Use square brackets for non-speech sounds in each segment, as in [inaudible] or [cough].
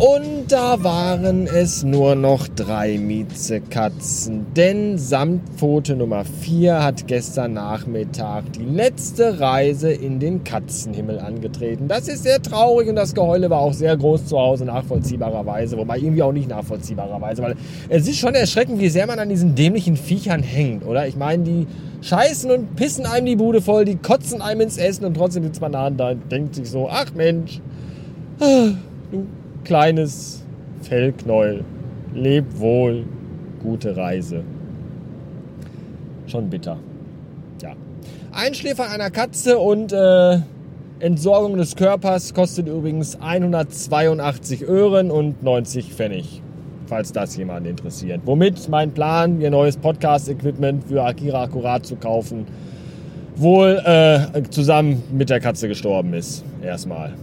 Leider waren es nur noch drei Miezekatzen, denn Samtpfote Nummer 4 hat gestern Nachmittag die letzte Reise in den Katzenhimmel angetreten. Das ist sehr traurig und das Geheule war auch sehr groß zu Hause, nachvollziehbarerweise, wobei irgendwie auch nicht nachvollziehbarerweise, weil es ist schon erschreckend, wie sehr man an diesen dämlichen Viechern hängt, oder? Ich meine, die scheißen und pissen einem die Bude voll, die kotzen einem ins Essen und trotzdem sitzt man da und denkt sich so, ach Mensch, du kleines Fellknäuel, leb wohl, gute Reise. Schon bitter. Ja. Einschläfer einer Katze und äh, Entsorgung des Körpers kostet übrigens 182 Öhren und 90 Pfennig. Falls das jemand interessiert. Womit mein Plan, ihr neues Podcast-Equipment für Akira Akkurat zu kaufen, wohl äh, zusammen mit der Katze gestorben ist. Erstmal.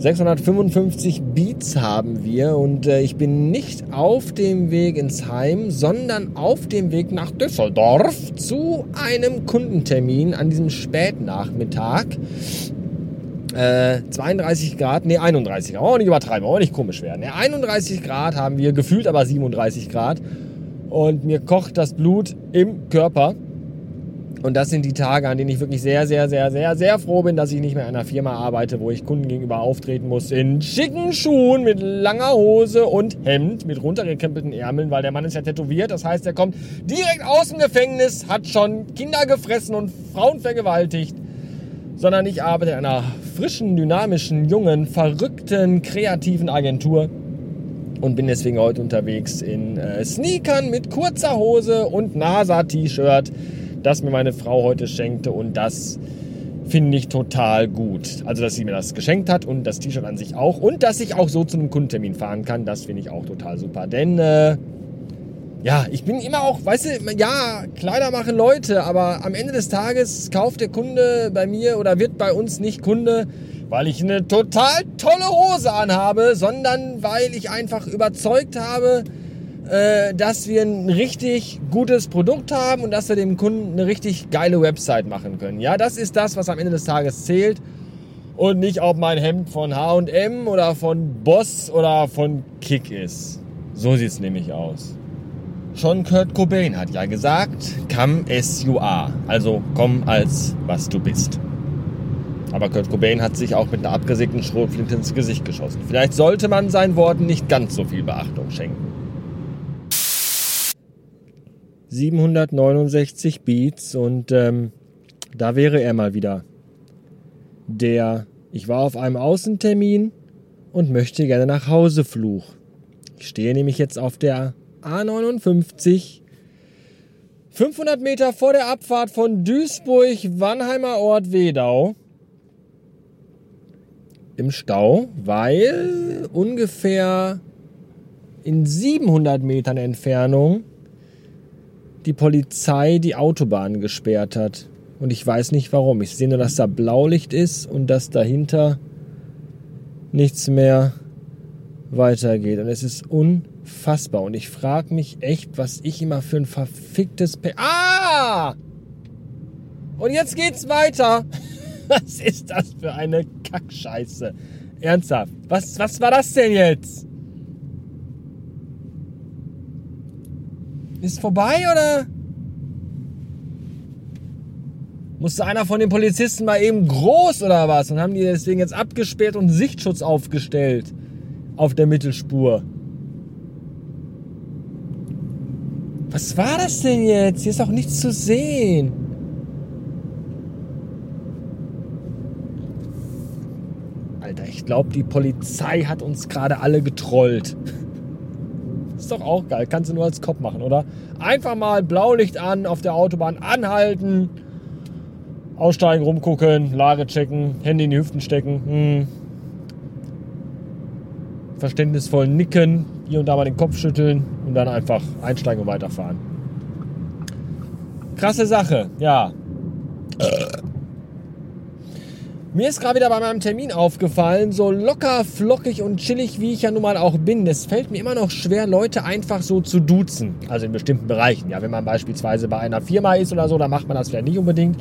655 Beats haben wir und äh, ich bin nicht auf dem Weg ins Heim, sondern auf dem Weg nach Düsseldorf zu einem Kundentermin an diesem Spätnachmittag. Äh, 32 Grad, nee 31, auch nicht übertreiben, auch nicht komisch werden. Nee, 31 Grad haben wir, gefühlt aber 37 Grad und mir kocht das Blut im Körper. Und das sind die Tage, an denen ich wirklich sehr, sehr, sehr, sehr, sehr froh bin, dass ich nicht mehr in einer Firma arbeite, wo ich Kunden gegenüber auftreten muss in schicken Schuhen mit langer Hose und Hemd mit runtergekrempelten Ärmeln, weil der Mann ist ja tätowiert. Das heißt, er kommt direkt aus dem Gefängnis, hat schon Kinder gefressen und Frauen vergewaltigt. Sondern ich arbeite in einer frischen, dynamischen, jungen, verrückten, kreativen Agentur und bin deswegen heute unterwegs in äh, Sneakern mit kurzer Hose und NASA-T-Shirt das mir meine Frau heute schenkte und das finde ich total gut. Also, dass sie mir das geschenkt hat und das T-Shirt an sich auch und dass ich auch so zu einem Kundentermin fahren kann, das finde ich auch total super. Denn, äh, ja, ich bin immer auch, weißt du, ja, Kleider machen Leute, aber am Ende des Tages kauft der Kunde bei mir oder wird bei uns nicht Kunde, weil ich eine total tolle Hose anhabe, sondern weil ich einfach überzeugt habe, dass wir ein richtig gutes Produkt haben und dass wir dem Kunden eine richtig geile Website machen können. Ja, das ist das, was am Ende des Tages zählt und nicht, ob mein Hemd von H&M oder von Boss oder von Kick ist. So sieht es nämlich aus. Schon Kurt Cobain hat ja gesagt, come as you are, also komm als was du bist. Aber Kurt Cobain hat sich auch mit einer abgesägten Schrotflinte ins Gesicht geschossen. Vielleicht sollte man seinen Worten nicht ganz so viel Beachtung schenken. 769 Beats und ähm, da wäre er mal wieder. Der Ich war auf einem Außentermin und möchte gerne nach Hause Fluch. Ich stehe nämlich jetzt auf der A59, 500 Meter vor der Abfahrt von Duisburg, Wannheimer Ort Wedau. Im Stau, weil ungefähr in 700 Metern Entfernung die Polizei die Autobahn gesperrt hat. Und ich weiß nicht warum. Ich sehe nur, dass da Blaulicht ist und dass dahinter nichts mehr weitergeht. Und es ist unfassbar. Und ich frage mich echt, was ich immer für ein verficktes... Pe ah! Und jetzt geht's weiter. [laughs] Was ist das für eine Kackscheiße? Ernsthaft. Was, was war das denn jetzt? Ist vorbei oder? Musste einer von den Polizisten mal eben groß oder was? Und haben die deswegen jetzt abgesperrt und Sichtschutz aufgestellt auf der Mittelspur. Was war das denn jetzt? Hier ist auch nichts zu sehen. Alter, ich glaube, die Polizei hat uns gerade alle getrollt. Doch auch geil. Kannst du nur als Kopf machen, oder? Einfach mal Blaulicht an, auf der Autobahn anhalten, aussteigen, rumgucken, Lage checken, Handy in die Hüften stecken. Hm. Verständnisvoll nicken, hier und da mal den Kopf schütteln und dann einfach einsteigen und weiterfahren. Krasse Sache, ja. Mir ist gerade wieder bei meinem Termin aufgefallen, so locker, flockig und chillig, wie ich ja nun mal auch bin. Es fällt mir immer noch schwer, Leute einfach so zu duzen. Also in bestimmten Bereichen. Ja, wenn man beispielsweise bei einer Firma ist oder so, dann macht man das vielleicht nicht unbedingt.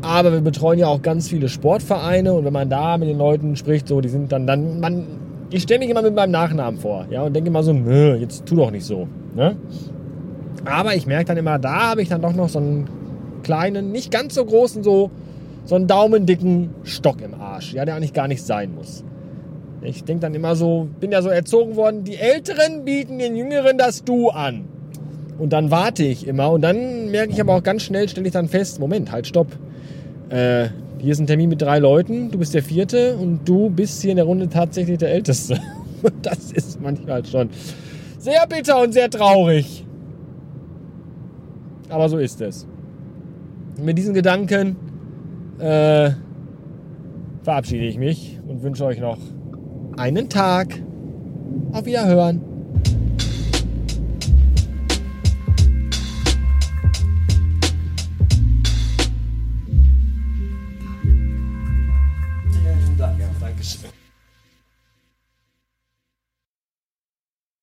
Aber wir betreuen ja auch ganz viele Sportvereine und wenn man da mit den Leuten spricht, so, die sind dann, dann, man, ich stelle mich immer mit meinem Nachnamen vor, ja, und denke immer so, nö, jetzt tu doch nicht so, ne? Aber ich merke dann immer, da habe ich dann doch noch so einen kleinen, nicht ganz so großen, so, so einen daumendicken Stock im Arsch, ja, der eigentlich gar nicht sein muss. Ich denke dann immer so, bin ja so erzogen worden, die Älteren bieten den Jüngeren das Du an. Und dann warte ich immer und dann merke ich aber auch ganz schnell, stelle ich dann fest, Moment, halt, stopp äh, hier ist ein Termin mit drei Leuten, du bist der vierte und du bist hier in der Runde tatsächlich der Älteste. [laughs] Das ist manchmal schon sehr bitter und sehr traurig. Aber so ist es. mit diesen Gedanken äh, verabschiede ich mich und wünsche euch noch einen Tag. Auf Wiederhören.